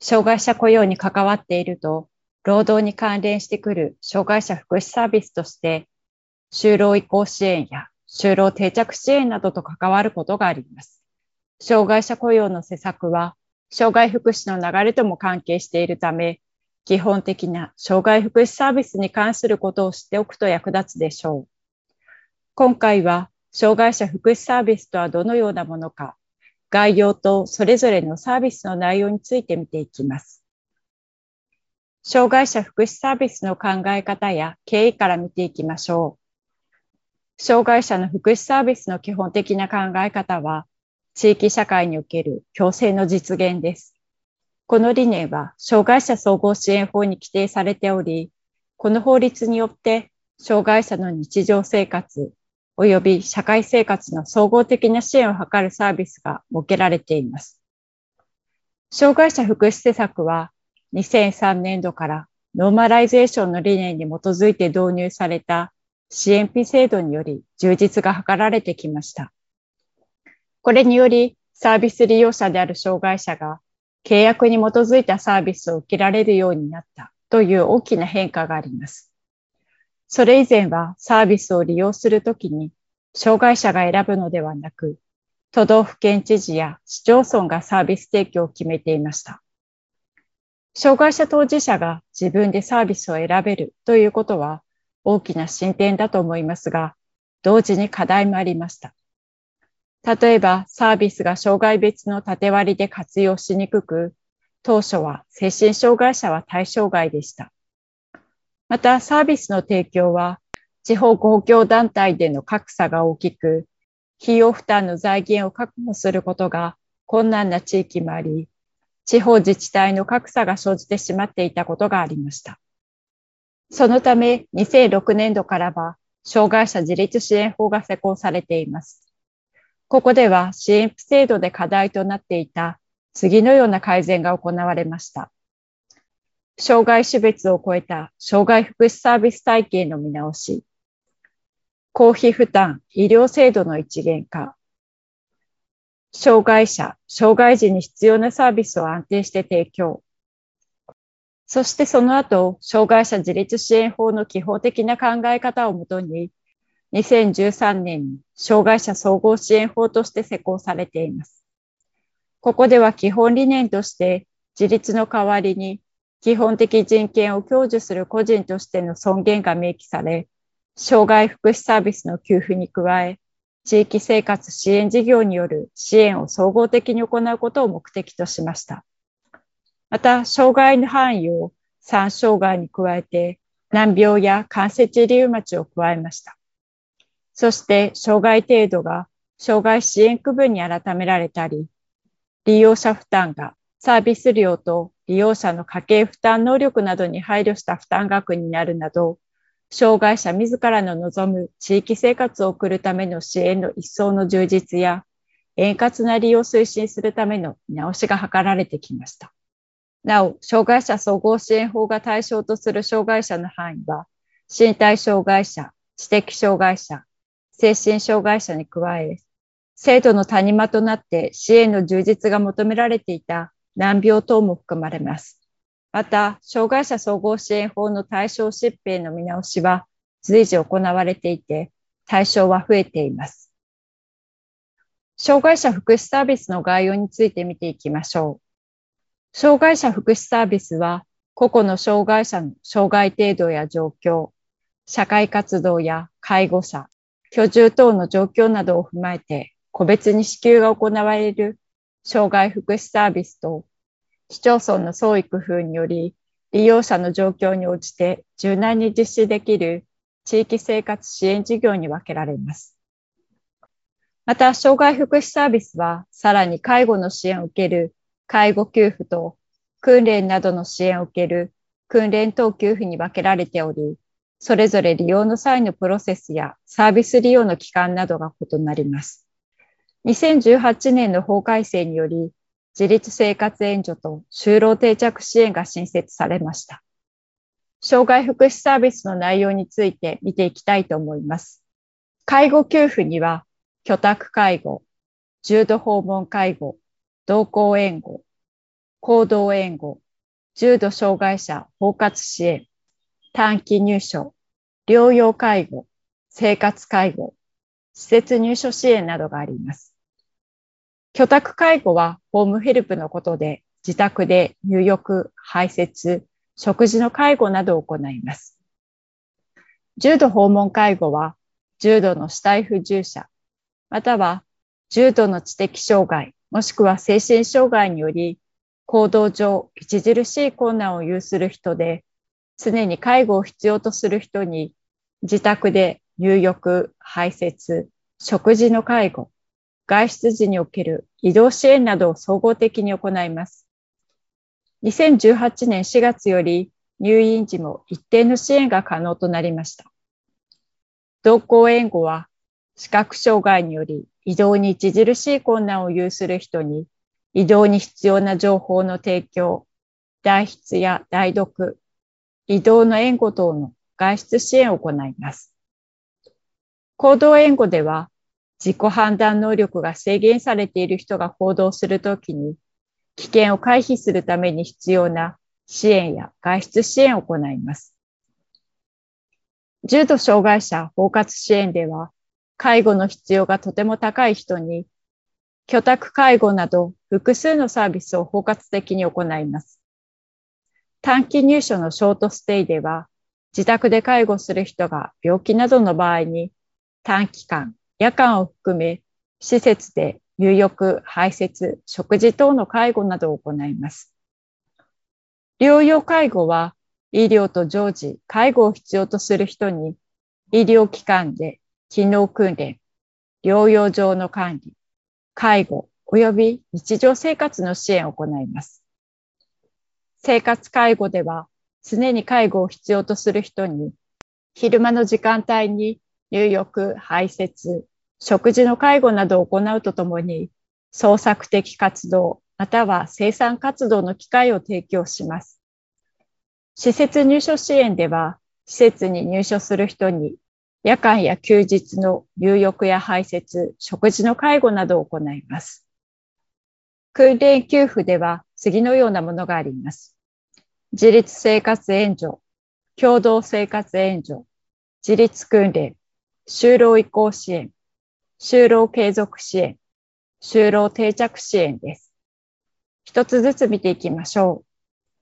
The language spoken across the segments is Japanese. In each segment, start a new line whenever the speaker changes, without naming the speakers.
障害者雇用に関わっていると、労働に関連してくる障害者福祉サービスとして、就労移行支援や就労定着支援などと関わることがあります。障害者雇用の施策は、障害福祉の流れとも関係しているため、基本的な障害福祉サービスに関することを知っておくと役立つでしょう。今回は、障害者福祉サービスとはどのようなものか、概要とそれぞれのサービスの内容について見ていきます。障害者福祉サービスの考え方や経緯から見ていきましょう。障害者の福祉サービスの基本的な考え方は、地域社会における共生の実現です。この理念は、障害者総合支援法に規定されており、この法律によって、障害者の日常生活、及び社会生活の総合的な支援を図るサービスが設けられています。障害者福祉施策は2003年度からノーマライゼーションの理念に基づいて導入された支援費制度により充実が図られてきました。これによりサービス利用者である障害者が契約に基づいたサービスを受けられるようになったという大きな変化があります。それ以前はサービスを利用するときに障害者が選ぶのではなく、都道府県知事や市町村がサービス提供を決めていました。障害者当事者が自分でサービスを選べるということは大きな進展だと思いますが、同時に課題もありました。例えばサービスが障害別の縦割りで活用しにくく、当初は精神障害者は対象外でした。またサービスの提供は地方公共団体での格差が大きく、費用負担の財源を確保することが困難な地域もあり、地方自治体の格差が生じてしまっていたことがありました。そのため、2006年度からは、障害者自立支援法が施行されています。ここでは支援制度で課題となっていた次のような改善が行われました。障害種別を超えた障害福祉サービス体系の見直し、公費負担、医療制度の一元化、障害者、障害児に必要なサービスを安定して提供、そしてその後、障害者自立支援法の基本的な考え方をもとに、2013年に障害者総合支援法として施行されています。ここでは基本理念として自立の代わりに基本的人権を享受する個人としての尊厳が明記され、障害福祉サービスの給付に加え、地域生活支援事業による支援を総合的に行うことを目的としました。また、障害の範囲を3障害に加えて、難病や関節リウマチを加えました。そして、障害程度が障害支援区分に改められたり、利用者負担がサービス料と利用者の家計負担能力などに配慮した負担額になるなど、障害者自らの望む地域生活を送るための支援の一層の充実や、円滑な利用推進するための見直しが図られてきました。なお、障害者総合支援法が対象とする障害者の範囲は、身体障害者、知的障害者、精神障害者に加え、制度の谷間となって支援の充実が求められていた難病等も含まれます。また、障害者総合支援法の対象疾病の見直しは随時行われていて、対象は増えています。障害者福祉サービスの概要について見ていきましょう。障害者福祉サービスは個々の障害者の障害程度や状況、社会活動や介護者、居住等の状況などを踏まえて個別に支給が行われる障害福祉サービスと市町村の創意工夫により利用者の状況に応じて柔軟に実施できる地域生活支援事業に分けられます。また、障害福祉サービスは、さらに介護の支援を受ける介護給付と訓練などの支援を受ける訓練等給付に分けられており、それぞれ利用の際のプロセスやサービス利用の期間などが異なります。2018年の法改正により、自立生活援助と就労定着支援が新設されました。障害福祉サービスの内容について見ていきたいと思います。介護給付には、居宅介護、重度訪問介護、同行援護、行動援護、重度障害者包括支援、短期入所、療養介護、生活介護、施設入所支援などがあります。居宅介護はホームヘルプのことで、自宅で入浴、排泄、食事の介護などを行います。重度訪問介護は、重度の死体不自由者、または重度の知的障害、もしくは精神障害により、行動上著しい困難を有する人で、常に介護を必要とする人に、自宅で入浴、排泄、食事の介護、外出時における移動支援などを総合的に行います。2018年4月より入院時も一定の支援が可能となりました。同行援護は視覚障害により移動に著しい困難を有する人に移動に必要な情報の提供、代筆や代読、移動の援護等の外出支援を行います。行動援護では自己判断能力が制限されている人が行動するときに危険を回避するために必要な支援や外出支援を行います。重度障害者包括支援では介護の必要がとても高い人に、居宅介護など複数のサービスを包括的に行います。短期入所のショートステイでは、自宅で介護する人が病気などの場合に、短期間、夜間を含め、施設で入浴、排泄、食事等の介護などを行います。療養介護は、医療と常時、介護を必要とする人に、医療機関で機能訓練、療養上の管理、介護及び日常生活の支援を行います。生活介護では常に介護を必要とする人に昼間の時間帯に入浴、排泄、食事の介護などを行うとともに創作的活動または生産活動の機会を提供します。施設入所支援では施設に入所する人に夜間や休日の入浴や排泄、食事の介護などを行います。訓練給付では次のようなものがあります。自立生活援助、共同生活援助、自立訓練、就労移行支援、就労継続支援、就労定着支援です。一つずつ見ていきましょ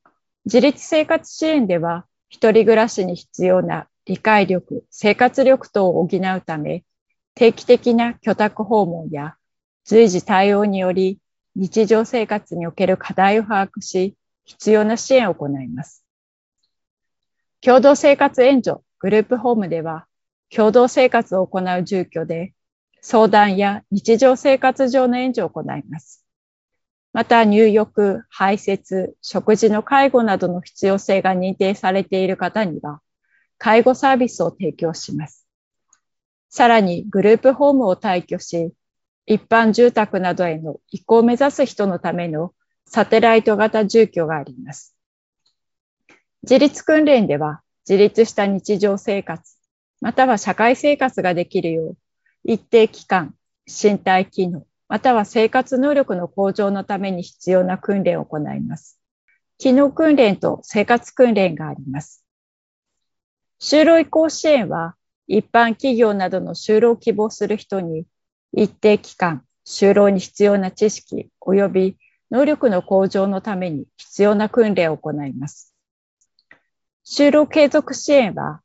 う。自立生活支援では、一人暮らしに必要な理解力、生活力等を補うため、定期的な居宅訪問や随時対応により日常生活における課題を把握し、必要な支援を行います。共同生活援助グループホームでは、共同生活を行う住居で、相談や日常生活上の援助を行います。また入浴、排泄、食事の介護などの必要性が認定されている方には、介護サービスを提供します。さらにグループホームを退去し、一般住宅などへの移行を目指す人のためのサテライト型住居があります。自立訓練では自立した日常生活、または社会生活ができるよう、一定期間、身体機能、または生活能力の向上のために必要な訓練を行います。機能訓練と生活訓練があります。就労移行支援は、一般企業などの就労を希望する人に、一定期間、就労に必要な知識及び能力の向上のために必要な訓練を行います。就労継続支援は、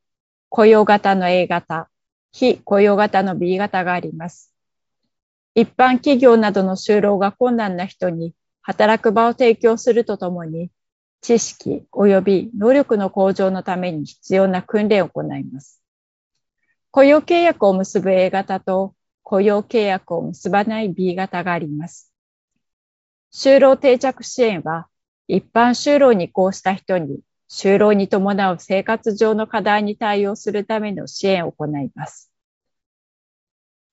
雇用型の A 型、非雇用型の B 型があります。一般企業などの就労が困難な人に働く場を提供するとともに、知識及び能力の向上のために必要な訓練を行います。雇用契約を結ぶ A 型と雇用契約を結ばない B 型があります。就労定着支援は、一般就労に移行した人に就労に伴う生活上の課題に対応するための支援を行います。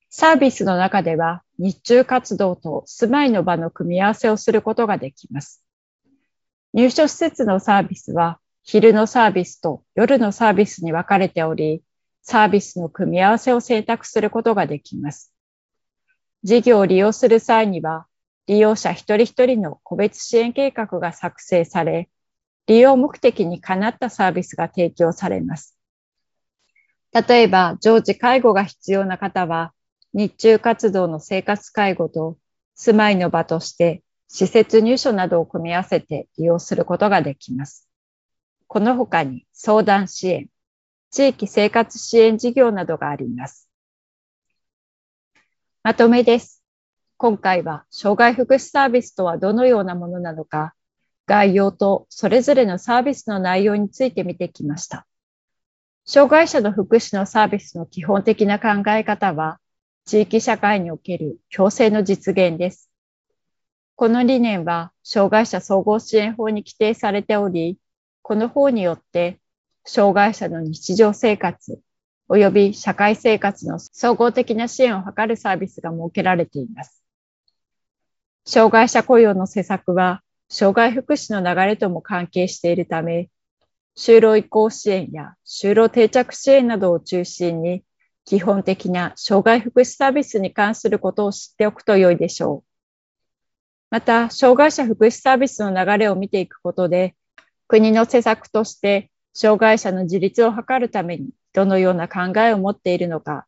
サービスの中では日中活動と住まいの場の組み合わせをすることができます。入所施設のサービスは昼のサービスと夜のサービスに分かれており、サービスの組み合わせを選択することができます。事業を利用する際には、利用者一人一人の個別支援計画が作成され、利用目的にかなったサービスが提供されます。例えば、常時介護が必要な方は、日中活動の生活介護と住まいの場として施設入所などを組み合わせて利用することができます。この他に相談支援、地域生活支援事業などがあります。まとめです。今回は障害福祉サービスとはどのようなものなのか、概要とそれぞれのサービスの内容について見てきました。障害者の福祉のサービスの基本的な考え方は、地域社会における共生の実現です。この理念は、障害者総合支援法に規定されており、この法によって、障害者の日常生活及び社会生活の総合的な支援を図るサービスが設けられています。障害者雇用の施策は、障害福祉の流れとも関係しているため、就労移行支援や就労定着支援などを中心に、基本的な障害福祉サービスに関することを知っておくと良いでしょう。また、障害者福祉サービスの流れを見ていくことで、国の施策として障害者の自立を図るためにどのような考えを持っているのか、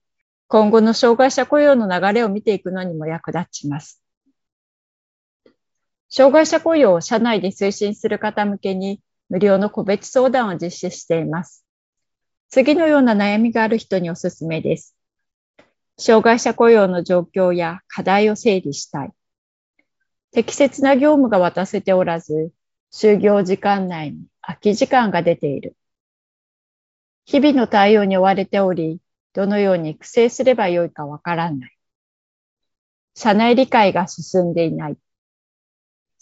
今後の障害者雇用の流れを見ていくのにも役立ちます。障害者雇用を社内で推進する方向けに無料の個別相談を実施しています。次のような悩みがある人におすすめです。障害者雇用の状況や課題を整理したい。適切な業務が渡せておらず、就業時間内に空き時間が出ている。日々の対応に追われており、どのように育成すればよいかわからない。社内理解が進んでいない。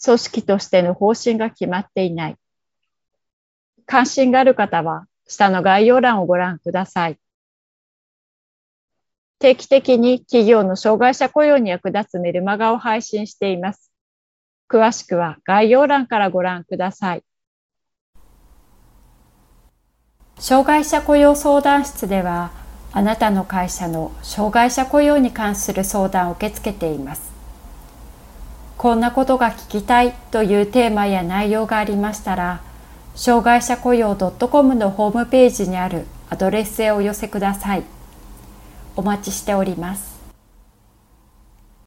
組織としての方針が決まっていない。関心がある方は下の概要欄をご覧ください。定期的に企業の障害者雇用に役立つメルマガを配信しています。詳しくは概要欄からご覧ください。障害者雇用相談室では、あなたの会社の障害者雇用に関する相談を受け付けています。こんなことが聞きたいというテーマや内容がありましたら、障害者雇用 .com のホームページにあるアドレスへお寄せください。お待ちしております。